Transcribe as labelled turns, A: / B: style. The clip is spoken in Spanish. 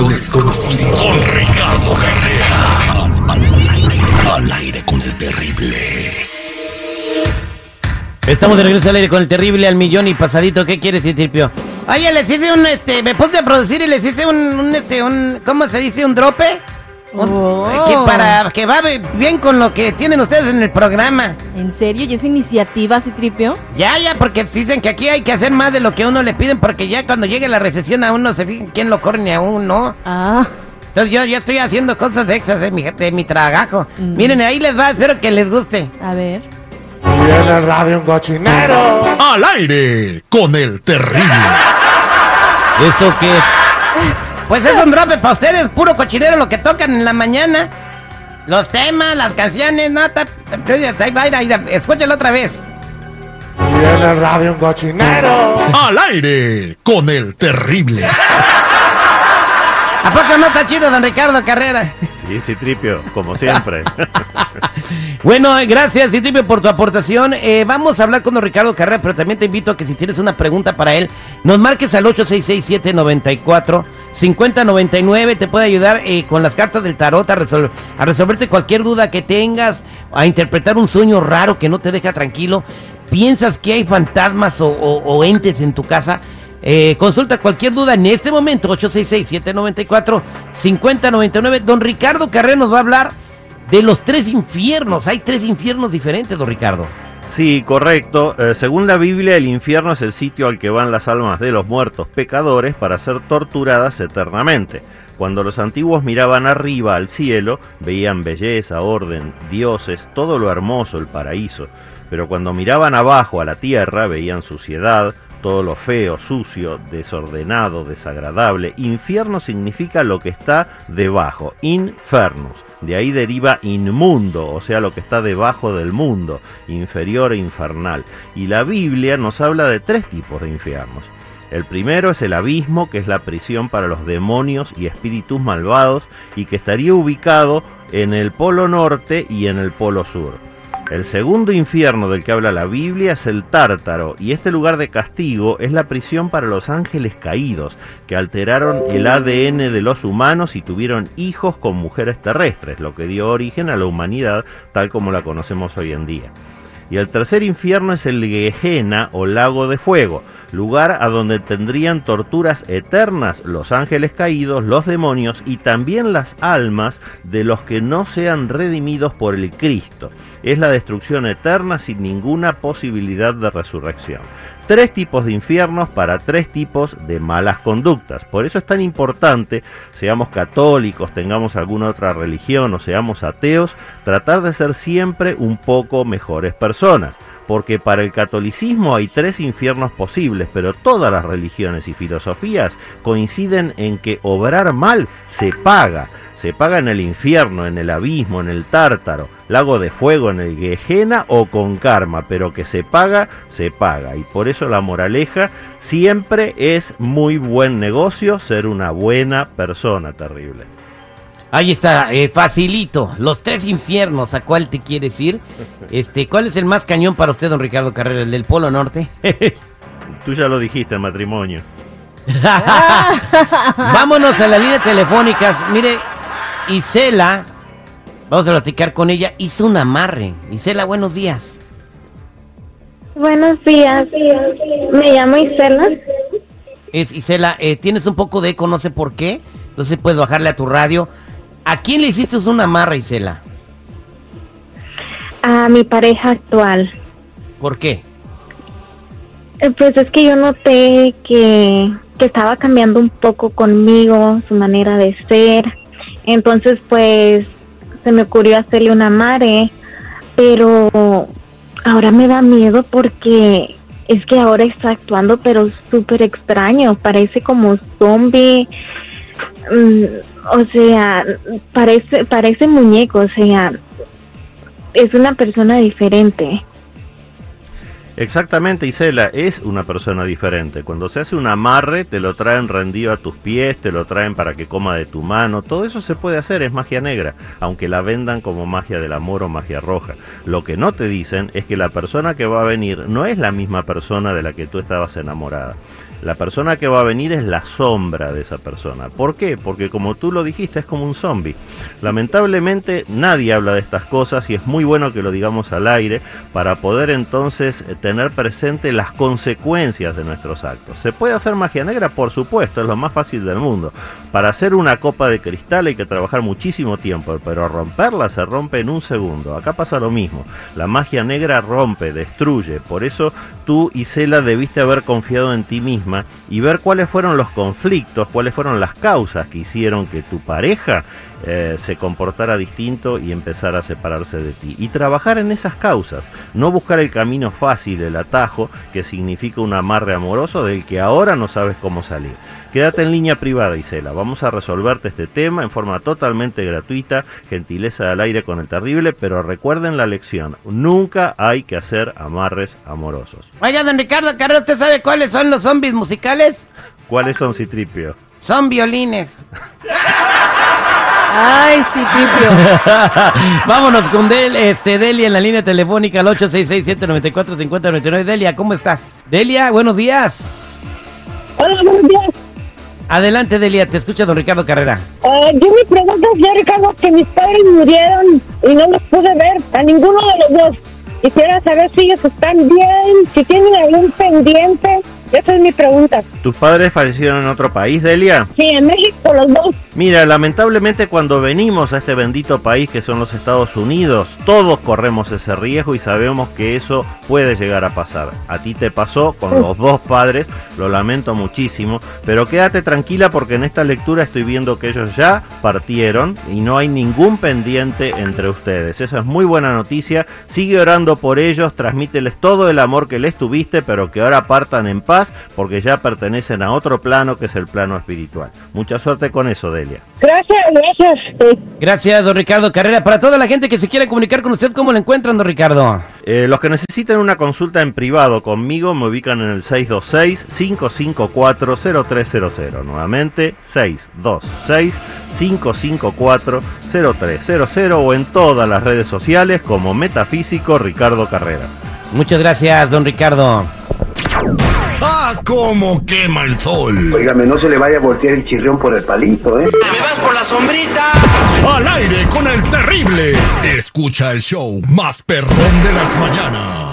A: lo desconocido. Con Ricardo Carrera. Al, aire, al aire con el terrible.
B: Estamos de regreso al aire con el terrible al millón y pasadito. ¿Qué quieres, Citripio? Oye, les hice un, este, me puse a producir y les hice un, un, este, un, ¿cómo se dice? ¿Un drope?
C: Oh.
B: que para que va bien con lo que tienen ustedes en el programa.
C: ¿En serio? ¿Y esa iniciativa, Citripio?
B: Ya, ya, porque dicen que aquí hay que hacer más de lo que a uno le piden, porque ya cuando llegue la recesión a uno se fijan quién lo corre ni a uno.
C: Ah,
B: Entonces yo ya estoy haciendo cosas extras de mi, de mi trabajo.
C: Mm.
B: Miren, ahí les va, espero que les guste.
C: a ver.
D: Viene radio un cochinero.
A: Al aire con el terrible.
B: ¿Eso qué es? Pues es un drope para ustedes, puro cochinero lo que tocan en la mañana. Los temas, las canciones, no, ahí va, ahí va, escúchalo otra vez.
D: Viene radio un cochinero.
A: Al aire con el terrible.
B: ¿A poco no está chido, don Ricardo Carrera?
E: Sí, sí, tripio, como siempre.
B: Bueno, gracias, Citripio, por tu aportación. Eh, vamos a hablar con don Ricardo Carrera, pero también te invito a que si tienes una pregunta para él, nos marques al 8667-94-5099. Te puede ayudar eh, con las cartas del tarot a, resol- a resolverte cualquier duda que tengas, a interpretar un sueño raro que no te deja tranquilo. ¿Piensas que hay fantasmas o entes en tu casa? Eh, consulta cualquier duda en este momento, 866-794-5099. Don Ricardo Carrera nos va a hablar de los tres infiernos. Hay tres infiernos diferentes, don Ricardo.
E: Sí, correcto. Eh, según la Biblia, el infierno es el sitio al que van las almas de los muertos pecadores para ser torturadas eternamente. Cuando los antiguos miraban arriba al cielo, veían belleza, orden, dioses, todo lo hermoso, el paraíso. Pero cuando miraban abajo a la tierra, veían suciedad, todo lo feo, sucio, desordenado, desagradable. Infierno significa lo que está debajo, infernus. De ahí deriva inmundo, o sea, lo que está debajo del mundo, inferior e infernal. Y la Biblia nos habla de tres tipos de infiernos. El primero es el abismo, que es la prisión para los demonios y espíritus malvados, y que estaría ubicado en el polo norte y en el polo sur. El segundo infierno del que habla la Biblia es el Tártaro, y este lugar de castigo es la prisión para los ángeles caídos, que alteraron el ADN de los humanos y tuvieron hijos con mujeres terrestres, lo que dio origen a la humanidad tal como la conocemos hoy en día. Y el tercer infierno es el Gehenna o lago de fuego, lugar a donde tendrían torturas eternas los ángeles caídos, los demonios y también las almas de los que no sean redimidos por el Cristo. Es la destrucción eterna sin ninguna posibilidad de resurrección. Tres tipos de infiernos para tres tipos de malas conductas. Por eso es tan importante, seamos católicos, tengamos alguna otra religión o seamos ateos, tratar de ser siempre un poco mejores personas porque para el catolicismo hay tres infiernos posibles, pero todas las religiones y filosofías coinciden en que obrar mal se paga. Se paga en el infierno, en el abismo, en el tártaro, lago de fuego, en el Gehenna o con karma, pero que se paga, se paga. Y por eso la moraleja siempre es muy buen negocio ser una buena persona terrible.
B: Ahí está, eh, facilito. Los tres infiernos, ¿a cuál te quieres ir? Este, ¿cuál es el más cañón para usted, don Ricardo Carrera? ¿El del Polo Norte?
E: Tú ya lo dijiste, el matrimonio.
B: Vámonos a las líneas telefónicas. Mire, Isela, vamos a platicar con ella, hizo un amarre. Isela, buenos días.
F: Buenos días. Me llamo Isela.
B: Es Isela, eh, tienes un poco de eco, no sé por qué. Entonces puedes bajarle a tu radio. ¿A quién le hiciste un amarre, Isela?
F: A mi pareja actual.
B: ¿Por qué?
F: Eh, Pues es que yo noté que, que estaba cambiando un poco conmigo, su manera de ser. Entonces, pues, se me ocurrió hacerle una mare, pero ahora me da miedo porque es que ahora está actuando, pero súper extraño. Parece como zombie. Mm, o sea, parece, parece muñeco, o sea, es una persona diferente.
E: Exactamente, Isela, es una persona diferente. Cuando se hace un amarre, te lo traen rendido a tus pies, te lo traen para que coma de tu mano. Todo eso se puede hacer, es magia negra, aunque la vendan como magia del amor o magia roja. Lo que no te dicen es que la persona que va a venir no es la misma persona de la que tú estabas enamorada. La persona que va a venir es la sombra de esa persona. ¿Por qué? Porque como tú lo dijiste, es como un zombie. Lamentablemente nadie habla de estas cosas y es muy bueno que lo digamos al aire para poder entonces eh, tener presente las consecuencias de nuestros actos. ¿Se puede hacer magia negra? Por supuesto, es lo más fácil del mundo. Para hacer una copa de cristal hay que trabajar muchísimo tiempo, pero romperla se rompe en un segundo. Acá pasa lo mismo. La magia negra rompe, destruye. Por eso tú, Isela, debiste haber confiado en ti misma y ver cuáles fueron los conflictos, cuáles fueron las causas que hicieron que tu pareja eh, se comportara distinto y empezara a separarse de ti. Y trabajar en esas causas, no buscar el camino fácil, el atajo, que significa un amarre amoroso del que ahora no sabes cómo salir. Quédate en línea privada, Isela. Vamos a resolverte este tema en forma totalmente gratuita, gentileza al aire con el terrible, pero recuerden la lección, nunca hay que hacer amarres amorosos.
B: Oiga, don Ricardo Carrera, ¿usted sabe cuáles son los zombies musicales?
E: ¿Cuáles son, Citripio?
B: Son violines.
C: Ay, sí, Tripio.
B: Vámonos con Del, este, Delia en la línea telefónica al 866-794-5099. Delia, ¿cómo estás? Delia, buenos días.
G: Hola, buenos días.
B: Adelante, Delia, te escucha don Ricardo Carrera.
G: Eh, yo me pregunto, ya Ricardo, que mis padres murieron y no los pude ver a ninguno de los dos. Quisiera saber si ellos están bien, si tienen algún pendiente. Esa es mi pregunta.
E: ¿Tus padres fallecieron en otro país, Delia?
G: Sí, en México los dos.
E: Mira, lamentablemente cuando venimos a este bendito país que son los Estados Unidos, todos corremos ese riesgo y sabemos que eso puede llegar a pasar. A ti te pasó con los dos padres, lo lamento muchísimo, pero quédate tranquila porque en esta lectura estoy viendo que ellos ya partieron y no hay ningún pendiente entre ustedes. Eso es muy buena noticia. Sigue orando por ellos, transmíteles todo el amor que les tuviste, pero que ahora partan en paz porque ya pertenecen a otro plano que es el plano espiritual. Mucha suerte con eso, Delia.
G: Gracias, gracias. Eh,
B: Gracias, don Ricardo Carrera. Para toda la gente que se quiere comunicar con usted, ¿cómo lo encuentran, don Ricardo?
E: Eh, los que necesiten una consulta en privado conmigo me ubican en el 626-554-0300. Nuevamente, 626-554-0300 o en todas las redes sociales como Metafísico Ricardo Carrera.
B: Muchas gracias, don Ricardo.
A: ¡Ah, cómo quema el sol!
H: Óigame, no se le vaya a voltear el chirrión por el palito, ¿eh?
I: ¡Me vas por la sombrita!
A: ¡Al aire con el terrible! Escucha el show más perrón de las mañanas.